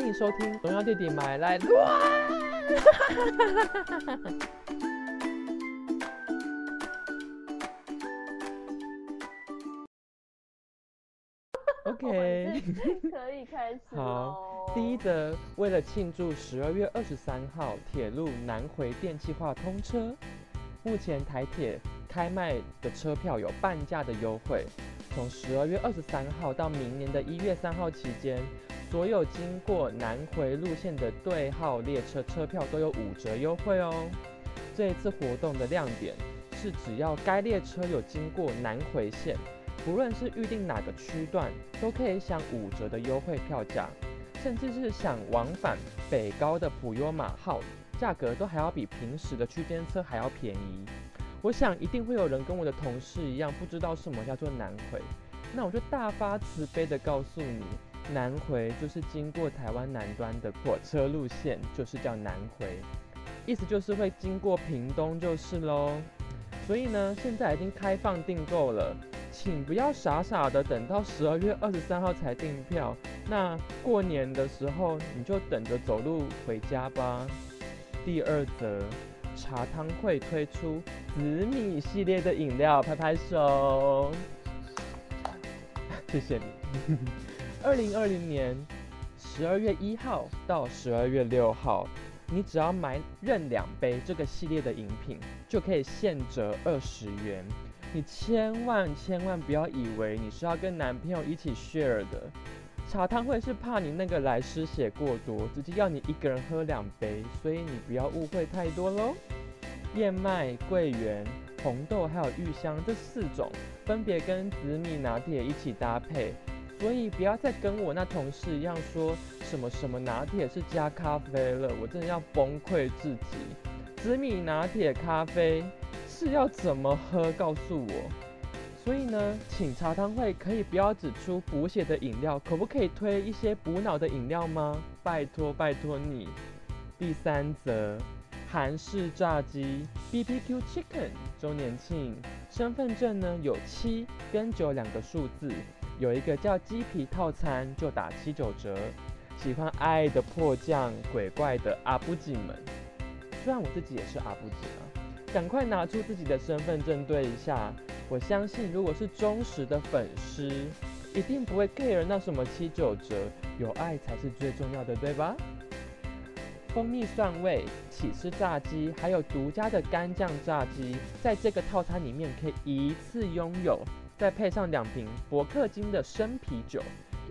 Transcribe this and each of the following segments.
欢迎收听《荣耀弟弟买来 乱》。OK，可以开始好，第一则，为了庆祝十二月二十三号铁路南回电气化通车，目前台铁开卖的车票有半价的优惠。从十二月二十三号到明年的一月三号期间，所有经过南回路线的对号列车车票都有五折优惠哦。这一次活动的亮点是，只要该列车有经过南回线，不论是预定哪个区段，都可以享五折的优惠票价，甚至是想往返北高的普悠玛号，价格都还要比平时的区间车还要便宜。我想一定会有人跟我的同事一样，不知道什么叫做南回。那我就大发慈悲的告诉你，南回就是经过台湾南端的火车路线，就是叫南回，意思就是会经过屏东就是喽。所以呢，现在已经开放订购了，请不要傻傻的等到十二月二十三号才订票。那过年的时候你就等着走路回家吧。第二则。茶汤会推出紫米系列的饮料，拍拍手，谢谢你。二零二零年十二月一号到十二月六号，你只要买任两杯这个系列的饮品，就可以现折二十元。你千万千万不要以为你是要跟男朋友一起 share 的。茶汤会是怕你那个来失血过多，直接要你一个人喝两杯，所以你不要误会太多喽。燕麦、桂圆、红豆还有芋香这四种，分别跟紫米拿铁一起搭配，所以不要再跟我那同事一样说什么什么拿铁是加咖啡了，我真的要崩溃至极。紫米拿铁咖啡是要怎么喝？告诉我。所以呢，请茶汤会可以不要只出补血的饮料，可不可以推一些补脑的饮料吗？拜托拜托你。第三则，韩式炸鸡 BBQ Chicken 周年庆，身份证呢有七跟九两个数字，有一个叫鸡皮套餐就打七九折。喜欢爱的迫降鬼怪的阿布吉们，虽然我自己也是阿布吉啊，赶快拿出自己的身份证对一下。我相信，如果是忠实的粉丝，一定不会 care 那什么七九折，有爱才是最重要的，对吧？蜂蜜蒜味起司炸鸡，还有独家的干酱炸鸡，在这个套餐里面可以一次拥有，再配上两瓶伯克金的生啤酒，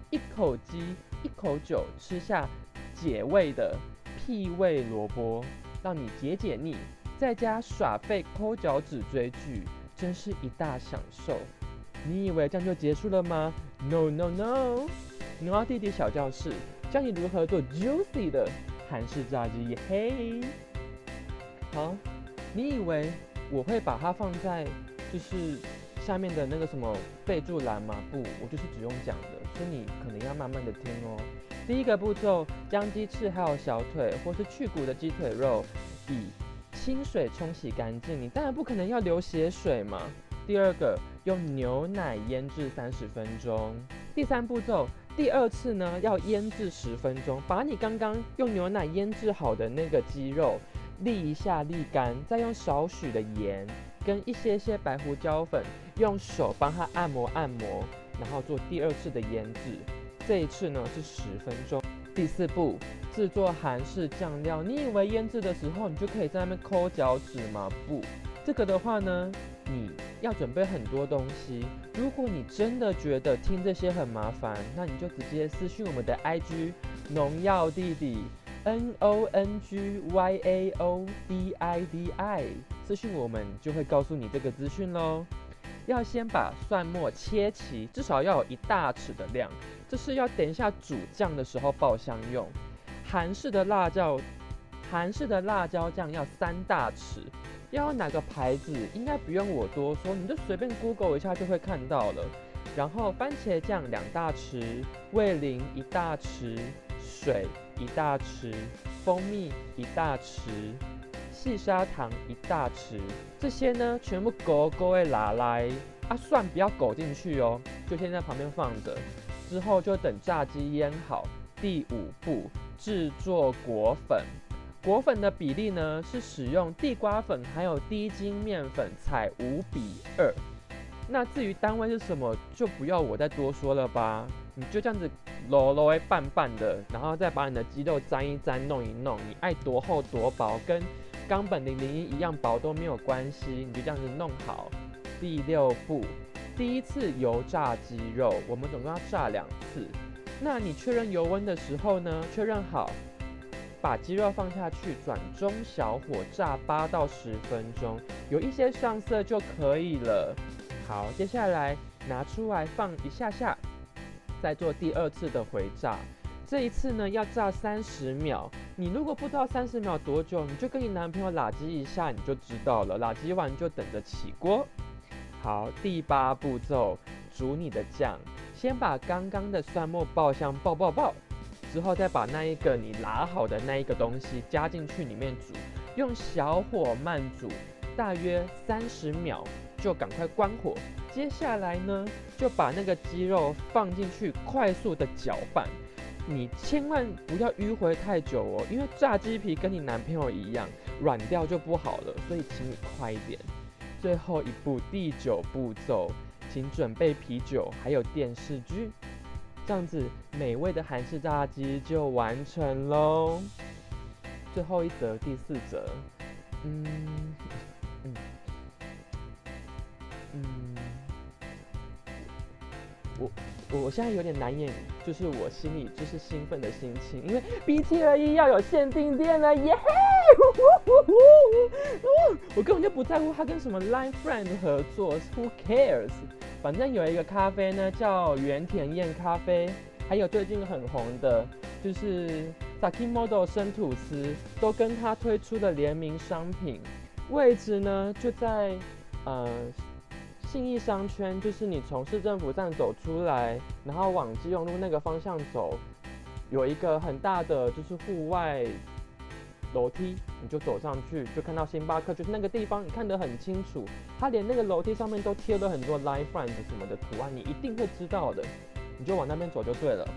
一口鸡一口酒，吃下解味的屁味萝卜，让你解解腻，在家耍废抠脚趾追剧。真是一大享受！你以为这样就结束了吗？No No No！牛蛙弟弟小教室教你如何做 juicy 的韩式炸鸡。嘿，好，你以为我会把它放在就是下面的那个什么备注栏吗？不，我就是只用讲的，所以你可能要慢慢的听哦。第一个步骤，将鸡翅还有小腿或是去骨的鸡腿肉以清水冲洗干净，你当然不可能要流血水嘛。第二个，用牛奶腌制三十分钟。第三步骤，第二次呢要腌制十分钟，把你刚刚用牛奶腌制好的那个鸡肉沥一下沥干，再用少许的盐跟一些些白胡椒粉，用手帮它按摩按摩，然后做第二次的腌制。这一次呢是十分钟。第四步。制作韩式酱料，你以为腌制的时候你就可以在那边抠脚趾吗？不，这个的话呢，你要准备很多东西。如果你真的觉得听这些很麻烦，那你就直接私信我们的 IG 农药弟弟 N O N G Y A O D I D I，私信我们就会告诉你这个资讯喽。要先把蒜末切齐，至少要有一大匙的量，这是要等一下煮酱的时候爆香用。韩式的辣椒，韩式的辣椒酱要三大匙，要哪个牌子应该不用我多说，你就随便 Google 一下就会看到了。然后番茄酱两大匙，味淋一大匙，水一大匙，蜂蜜一大匙，细砂糖一大匙，这些呢全部勾勾会拿来啊，蒜不要勾进去哦，就先在旁边放着，之后就等炸鸡腌好。第五步，制作果粉。果粉的比例呢是使用地瓜粉还有低筋面粉，采五比二。那至于单位是什么，就不要我再多说了吧。你就这样子揉揉拌拌的，然后再把你的鸡肉沾一沾，弄一弄。你爱多厚多薄，跟冈本零零一一样薄都没有关系。你就这样子弄好。第六步，第一次油炸鸡肉，我们总共要炸两次。那你确认油温的时候呢？确认好，把鸡肉放下去，转中小火炸八到十分钟，有一些上色就可以了。好，接下来拿出来放一下下，再做第二次的回炸。这一次呢要炸三十秒。你如果不知道三十秒多久，你就跟你男朋友拉鸡一下，你就知道了。拉鸡完就等着起锅。好，第八步骤，煮你的酱。先把刚刚的蒜末爆香爆爆爆，之后再把那一个你拉好的那一个东西加进去里面煮，用小火慢煮，大约三十秒。就赶快关火。接下来呢，就把那个鸡肉放进去，快速的搅拌。你千万不要迂回太久哦，因为炸鸡皮跟你男朋友一样，软掉就不好了。所以请你快一点。最后一步，第九步骤，请准备啤酒还有电视剧，这样子美味的韩式炸鸡就完成喽。最后一则，第四则，嗯嗯。嗯，我我现在有点难掩，就是我心里就是兴奋的心情，因为 B T 二一要有限定店了耶！我根本就不在乎它跟什么 Line Friend 合作，Who cares？反正有一个咖啡呢叫原田燕咖啡，还有最近很红的，就是 Saki Model 生吐司，都跟他推出的联名商品，位置呢就在呃。信义商圈就是你从市政府站走出来，然后往基隆路那个方向走，有一个很大的就是户外楼梯，你就走上去就看到星巴克，就是那个地方，你看得很清楚。它连那个楼梯上面都贴了很多 Life Friends 什么的图案，你一定会知道的。你就往那边走就对了。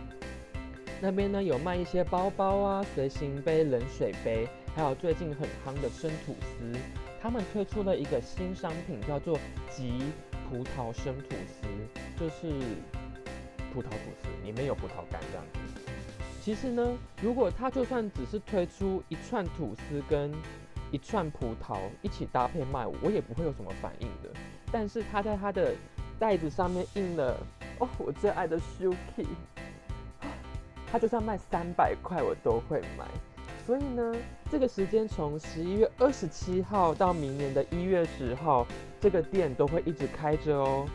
那边呢有卖一些包包啊、随行杯、冷水杯，还有最近很夯的生吐司。他们推出了一个新商品，叫做吉葡萄生吐司，就是葡萄吐司，里面有葡萄干这样子。其实呢，如果它就算只是推出一串吐司跟一串葡萄一起搭配卖，我也不会有什么反应的。但是它在它的袋子上面印了 哦，我最爱的 Suki，它就算卖三百块，我都会买。所以呢，这个时间从十一月二十七号到明年的一月十号，这个店都会一直开着哦。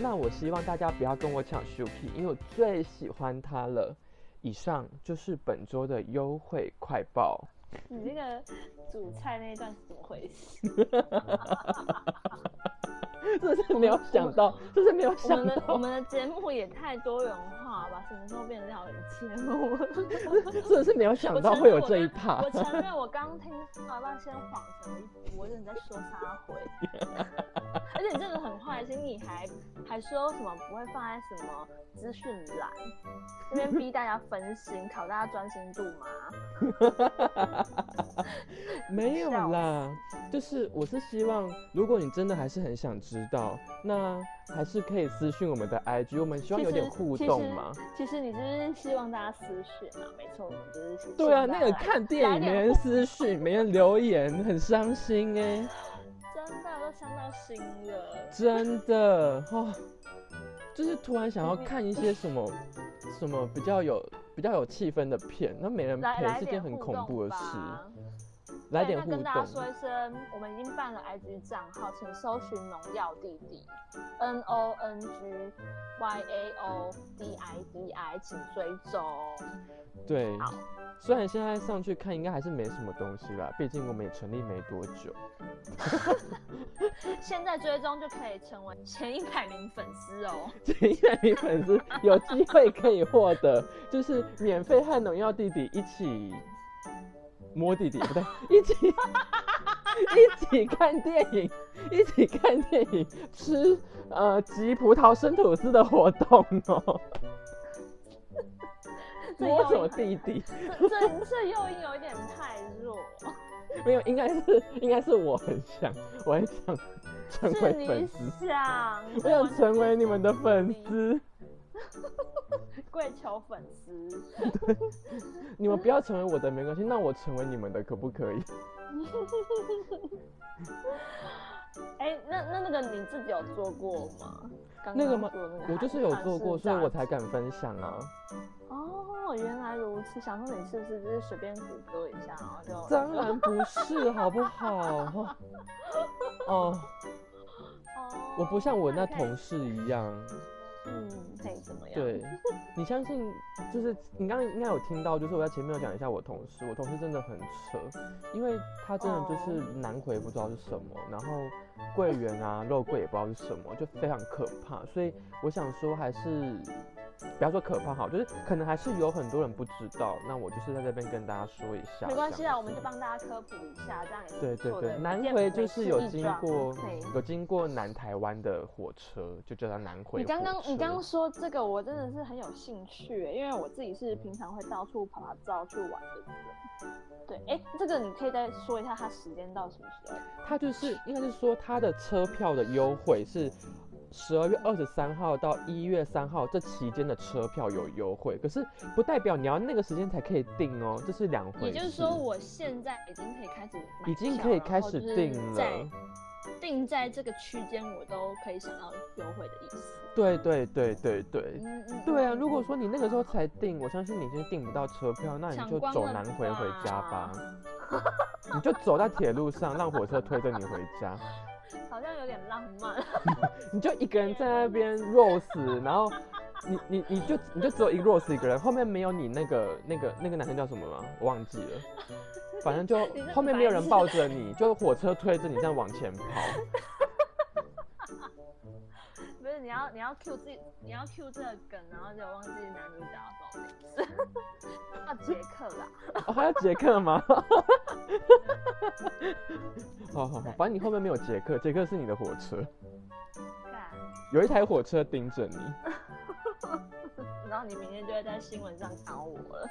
那我希望大家不要跟我抢 Suki，因为我最喜欢它了。以上就是本周的优惠快报。你那个煮菜那一段是怎么回事？没有想到，就是没有想到。我们的节目也太多元化吧？什么时候变成料理节目？真的是没有想到会有这一趴。我承认，我刚听老爸先晃神了一我真的在说撒回。而且你真的很坏心，你还还说什么不会放在什么资讯栏，那边逼大家分心，考大家专心度吗？没有啦，就是我是希望，如果你真的还是很想知道，那还是可以私讯我们的 IG，我们希望有点互动嘛。其实你就是希望大家私讯啊，没错，我们就是对啊，那个看电影没人私讯，没人留言，很伤心哎。真的都伤到心了，真的哦，就是突然想要看一些什么什么比较有比较有气氛的片，那没人陪是件很恐怖的事。来点互动。跟大家说一声，我们已经办了 IG 账号，请搜寻农药弟弟，N O N G Y A O D I D I，请追踪。对，虽然现在上去看应该还是没什么东西啦，毕竟我们也成立没多久。现在追踪就可以成为前一百名粉丝哦。前一百名粉丝有机会可以获得，就是免费和农药弟弟一起。摸弟弟不对，一起一起看电影，一起看电影，吃呃吉葡萄生吐司的活动哦。摸什么诱因很弟弟？这这这诱因有一点太弱，没有，应该是应该是我很想，我很想成是为粉你丝，想，我想成为你们的粉丝。跪求粉丝。你们不要成为我的没关系，那我成为你们的可不可以？哎、那那那个你自己有做过吗？刚那个吗我就是有做过，所以我才敢分享啊。哦，原来如此。想说你是不是就是随便谷歌一下，然后就当然不是，好不好？哦，哦，我不像我那同事一样。嗯，可以怎么样？对，你相信，就是你刚刚应该有听到，就是我在前面有讲一下我同事，我同事真的很扯，因为他真的就是哦南葵不知道是什么，然后桂圆啊肉桂也不知道是什么，就非常可怕，所以我想说还是。不要说可怕哈，就是可能还是有很多人不知道，那我就是在这边跟大家说一下。没关系啊，我们就帮大家科普一下，这样也是对对对，南回就是有经过有经过南台湾的火车，就叫它南回你刚刚你刚刚说这个，我真的是很有兴趣耶，因为我自己是平常会到处跑跑照去玩的人。对，哎、这个你可以再说一下它时间到什么时候？它就是应该是说它的车票的优惠是十二月二十三号到一月三号这期间的车票有优惠，可是不代表你要那个时间才可以订哦，这是两回事。也就是说，我现在已经可以开始已经可以开始订了。定在这个区间，我都可以想要优惠的意思。对对对对对。嗯嗯，对啊，嗯如果说你那个时候才订，我相信你已经订不到车票，那你就走南回回家吧吧。你就走在铁路上，让火车推着你回家。好像有点浪漫。你就一个人在那边 rose，然后你你你就你就只有一个 rose 一个人，后面没有你那个那个那个男生叫什么吗？我忘记了，反正就 后面没有人抱着你，就是火车推着你这样往前跑。你要你要 Q 自己，你要 Q 这个梗，然后就忘记男主角叫什么名字，叫杰克啦。哦，还有杰克吗？好好好，反正你后面没有杰克，杰克是你的火车，干有一台火车盯着你。然后你明天就会在新闻上看到我了。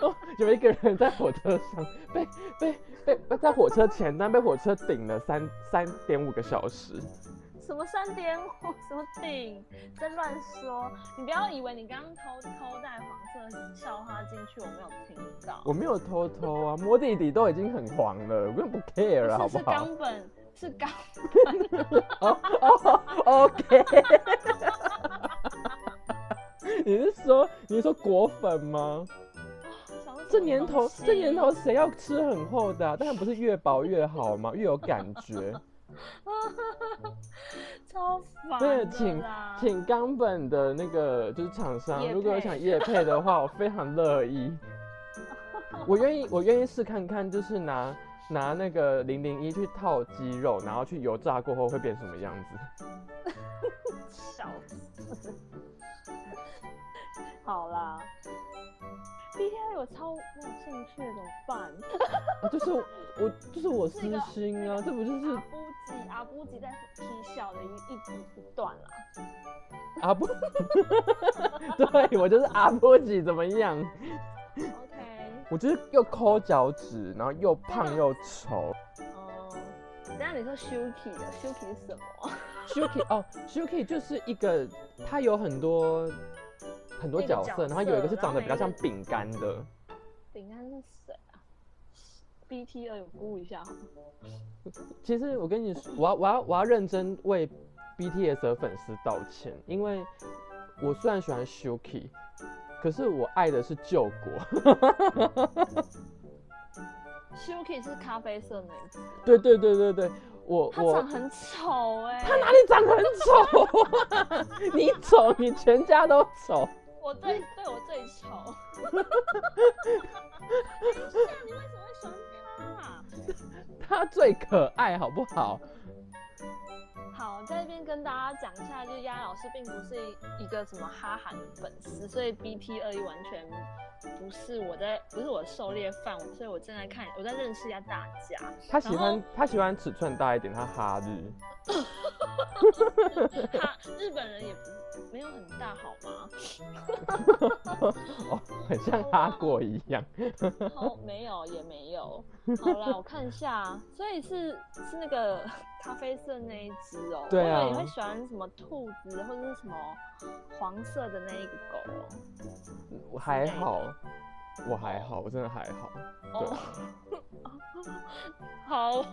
哦，有一个人在火车上被被被被在火车前端被火车顶了三三点五个小时。什么三点五，什么顶，在乱说！你不要以为你刚刚偷偷带黄色校花进去，我没有听到。我没有偷偷啊，摸弟弟都已经很黄了，我根本不 care 了，好是是不好冈本，是冈 哦哦，OK。你是说你是说果粉吗？这年头这年西头谁要吃很厚的、啊？当然不是越薄越好嘛，越有感觉。超烦对，的请请冈本的那个就是厂商，如果有想夜配的话，我非常乐意。我愿意，我愿意试看看，就是拿拿那个零零一去套鸡肉，然后去油炸过后会变什么样子。笑死。好啦，BTI 我超没有兴趣，怎么办？啊，就是我，就是我私心啊，这不就是阿布吉阿布吉在踢笑的一一一段啦。阿布？对我就是阿布吉，怎么样？OK，我就是又抠脚趾，然后又胖又丑。哦、等一下你说 Shuki 的 Shuki 是什么？Shuki 哦，Shuki 就是一个，它有很多很多那个角角色，然后有一个是色长得比较像饼干的。饼干是谁啊？BT 二，我估一下。其实我跟你说，我要我要我要认真为 BTS 的粉丝道歉，因为我虽然喜欢 Shuki，可是我爱的是救国。Shuki 是咖啡色那一只，对对对对对，我我他长很丑哎、他哪里长很丑啊？你丑，你全家都丑。我最对我最丑。等一下，你为什么会喜欢他、啊？他最可爱，好不好？好，在这边跟大家讲一下，就是鸭老师并不是一个什么哈韩的粉丝，所以 BT 二一完全不是我在不是我的狩猎范围，所以我正在看，我在认识一下大家。他喜然欢他喜欢尺寸大一点，他哈日。哈，日本人也不没有很大好吗？哦很像哈果一样。哦，没有也没有。好啦，我看一下，所以是是那个咖啡色那一只哦。对啊我你会喜欢什么兔子或者是什么黄色的那一个狗哦。我还好，我还好，我真的还好。哦，好哦，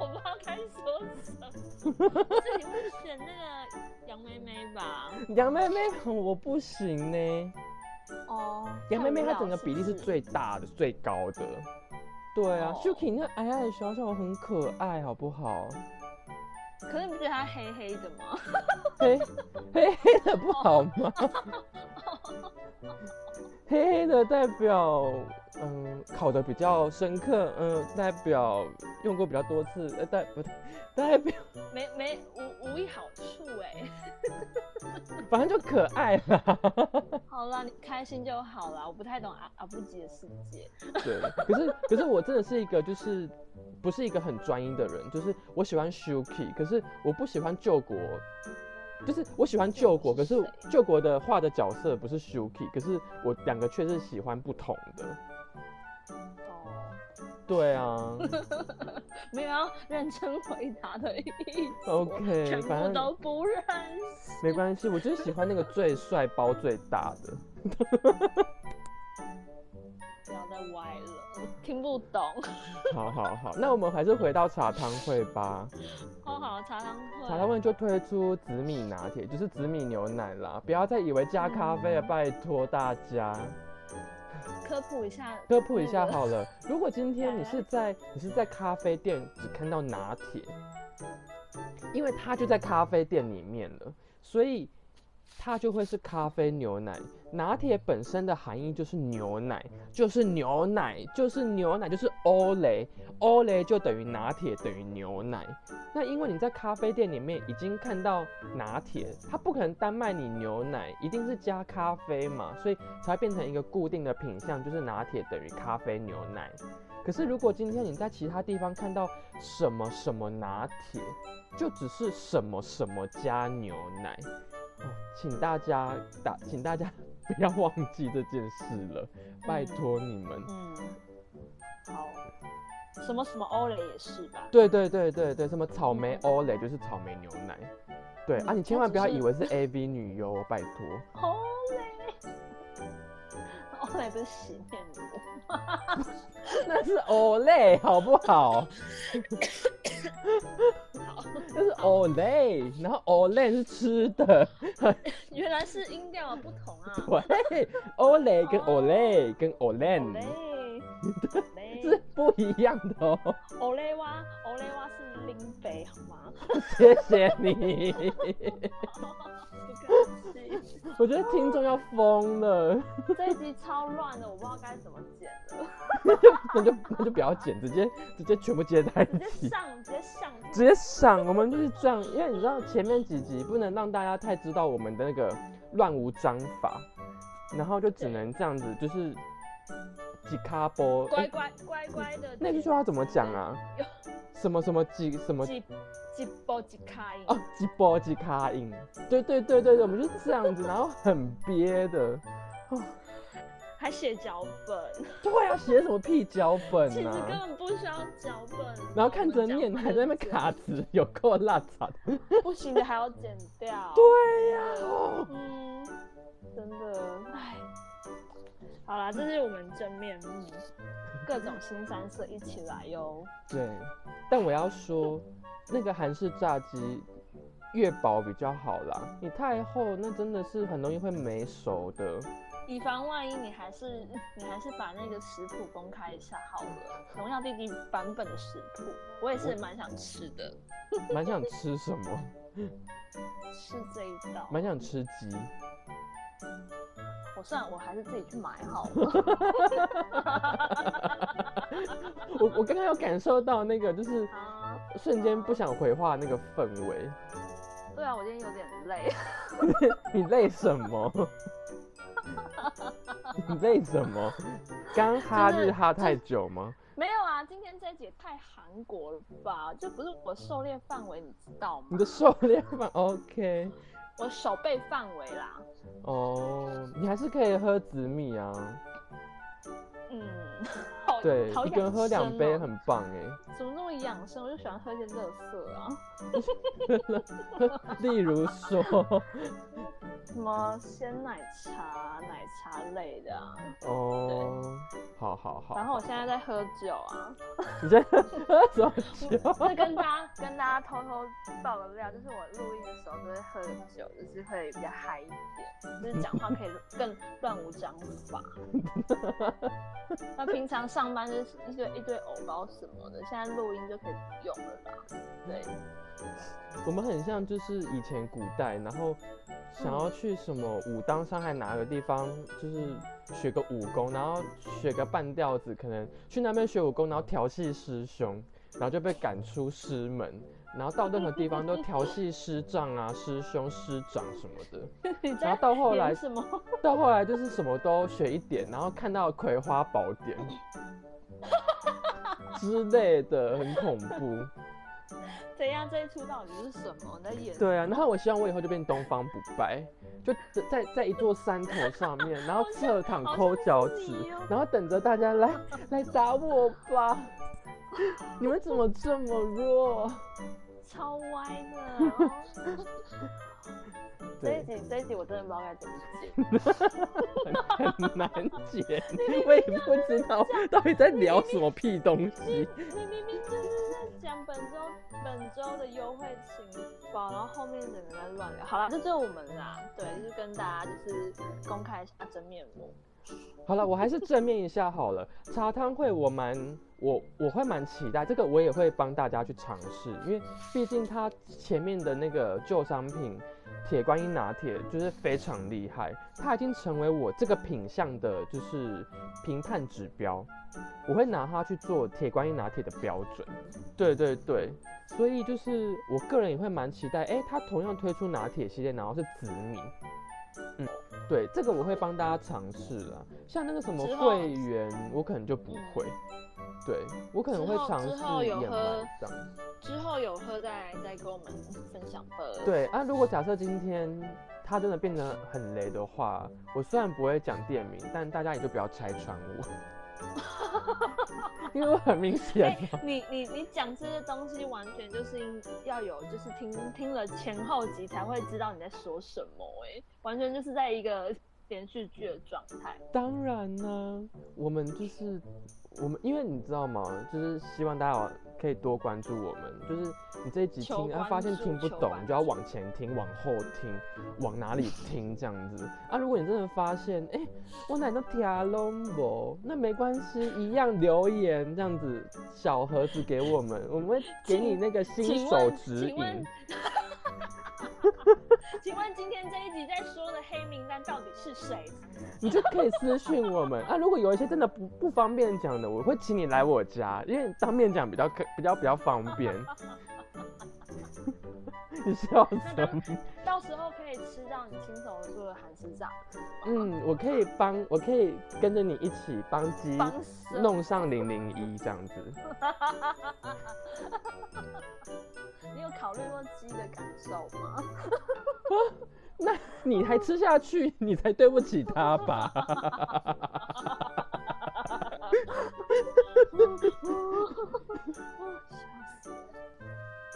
我不知道该说什么。不是你会选那个杨妹妹吧？杨妹妹我不行呢，哦，杨妹妹她整个比例是最大的、最高的。对啊哦，Shuki 那矮矮小小很可爱，好不好？可是你不觉得它黑黑的吗？黑黑黑的不好吗？黑黑的代表，嗯，烤的比较深刻，嗯，代表用过比较多次，呃，代不，代表 没没无无一好处哎。反正就可爱啦。好啦，你开心就好啦。我不太懂阿阿布吉的世界。对，可是可是我真的是一个就是不是一个很专一的人，就是我喜欢 Shuki，可是我不喜欢救国。就是我喜欢救国，可是救国的画的角色不是 Shuki，可是我两个却是喜欢不同的。哦，对啊 没有要认真回答的意思。，OK，全反正部都不认识。没关系，我就是喜欢那个最帅、包最大的。不要再歪了，我听不懂。好好好，那我们还是回到茶汤会吧。哦好，茶汤会。茶汤会就推出紫米拿铁，就是紫米牛奶啦，不要再以为加咖啡了，拜托大家。科普一下，科普一下那个好了，如果今天你是在你是在咖啡店只看到拿铁，因为它就在咖啡店里面了，所以它就会是咖啡牛奶。拿铁本身的含义就是牛奶，就是牛奶，就是牛奶，就是欧蕾，欧蕾就等于拿铁等于牛奶。那因为你在咖啡店里面已经看到拿铁，它不可能单卖你牛奶，一定是加咖啡嘛，所以才变成一个固定的品相，就是拿铁等于咖啡牛奶。可是如果今天你在其他地方看到什么什么拿铁，就只是什么什么加牛奶哦，请大家打，请大家不要忘记这件事了，拜托你们。嗯，好，什么什么欧蕾也是吧？对对对对对，什么草莓欧蕾就是草莓牛奶。对啊，你千万不要以为是 AV 女优哦，拜托。欧蕾，欧蕾不是洗面乳。那是 Olay 好不好？好，那是 Olay，然后 Olay 是吃的，原来是音调的不同啊。对，Olay 跟哦 Olay 跟 Olen 蕾，是不一样的哦。欧雷哇，欧雷哇是林北好吗？谢谢你，不客气。我觉得听众要疯了，这一集超乱的，我不知道该怎么剪了。那就那就不要剪，直接直接全部接在一起。直接上，直接上。直接上，我们就是这样，因为你知道前面几集不能让大家太知道我们的那个乱无章法，然后就只能这样子，就是几卡波。乖乖乖乖的。那句话怎么讲啊？什么什么几什么几几波几卡音。哦，几波几卡音？对对对对对，我们就是这样子，然后很憋的。哦还写脚本，对啊，写什么屁脚本其实根啊？本不需要脚本。然后看着念还在那边卡词，有够烂惨。不行的还要剪掉。对呀、哦嗯，真的，唉。好啦，这是我们真面目，各种新三色一起来哟。对，但我要说，那个韩式炸鸡越薄比较好啦，你太厚，那真的是很容易会没熟的。以防万一，你还是你还是把那个食谱公开一下好了，荣耀弟弟版本的食谱，我也是蛮想吃的，蛮想吃什么？吃这一道。蛮想吃鸡。我算了，我还是自己去买好了。我我刚刚有感受到那个，就是啊，瞬间不想回话那个氛围。对啊，我今天有点累。你累什么？你累什么？刚哈日哈太久吗？没有啊，今天这一集也太韩国了吧？这不是我狩猎范围，你知道吗你？的狩猎范 OK 我手背范围啦。哦你还是可以喝紫米啊。嗯。好对，好一个人喝两杯很棒哎。怎么那么养生？我就喜欢喝一些乐色啊，例如说，什么鲜奶茶、奶茶类的啊。哦，好好好，然后我现在在喝酒啊，你在喝什么酒？就是跟大家跟大家偷偷爆个料，就是我录音的时候都会喝酒，就是会比较嗨一点，就是讲话可以更乱无章法。那平常上班就是一堆一堆偶包什么的，现在录音就可以不用了吧？对，我们很像就是以前古代，然后想要去什么武当山还哪个地方，就是学个武功，然后学个半吊子，可能去那边学武功，然后调戏师兄，然后就被赶出师门，然后到任何地方都调戏师丈啊、师兄、师长什么的。然在后到后来什么？到后来就是什么都学一点，然后看到《葵花宝典 》之类的，很恐怖。怎样？这一出到底是什么？你在演？对啊，然后我希望我以后就变东方不败，就在在一座山头上面，然后侧躺抠脚趾然后等着大家来来打我吧。你们怎么这么弱？超歪的。这一，集这一集我真的不知道该怎么接。很难解，我也不知道到底在聊什么屁东西。你明明就是在讲本周本周的优惠情报，然后后面整个在乱聊。好了，这就是我们啦，对，就是跟大家就是公开一下真面目。好了，我还是正面一下好了。茶汤会我蛮我我会蛮期待，这个我也会帮大家去尝试，因为毕竟它前面的那个旧商品铁观音拿铁就是非常厉害，它已经成为我这个品相的就是评判指标，我会拿它去做铁观音拿铁的标准。对对对，所以就是我个人也会蛮期待，哎、它同样推出拿铁系列，然后是紫米。嗯，对，这个我会帮大家尝试啦。像那个什么会员，我可能就不会。对我可能会尝试之后有喝这样。之后有喝再再跟我们分享吧。对啊，如果假设今天他真的变得很雷的话，我虽然不会讲店名，但大家也就不要拆穿我，因为我很明显哎、你你你讲这些东西，完全就是应要有，就是听听了前后集才会知道你在说什么、哎，完全就是在一个连续剧的状态。当然呢，我们就是我们，因为你知道吗？就是希望大家可以多关注我们。就是你这一集听，啊，求关发现听不懂，你就要往前听、往后听、往哪里听这样子 啊。如果你真的发现，哎、我哪都听拢无，那没关系，一样留言这样子，小盒子给我们，我们会给你那个新手指引。请问今天这一集在说的黑名单到底是谁？你就可以私讯我们啊。如果有一些真的不不方便讲的，我会请你来我家，因为当面讲比较可比较比较方便。你 笑什么？到时候可以吃到你亲手做的韩式炸，嗯，我可以帮，我可以跟着你一起帮鸡帮弄上零零一这样子。你有考虑过鸡的感受吗？那你还吃下去，你才对不起他吧？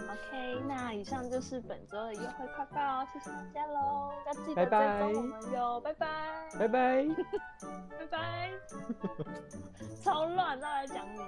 ok 那以上就是本周的优惠快报谢谢大家喽要记得再找我们哟拜拜。拜拜。拜拜。超乱再来讲你。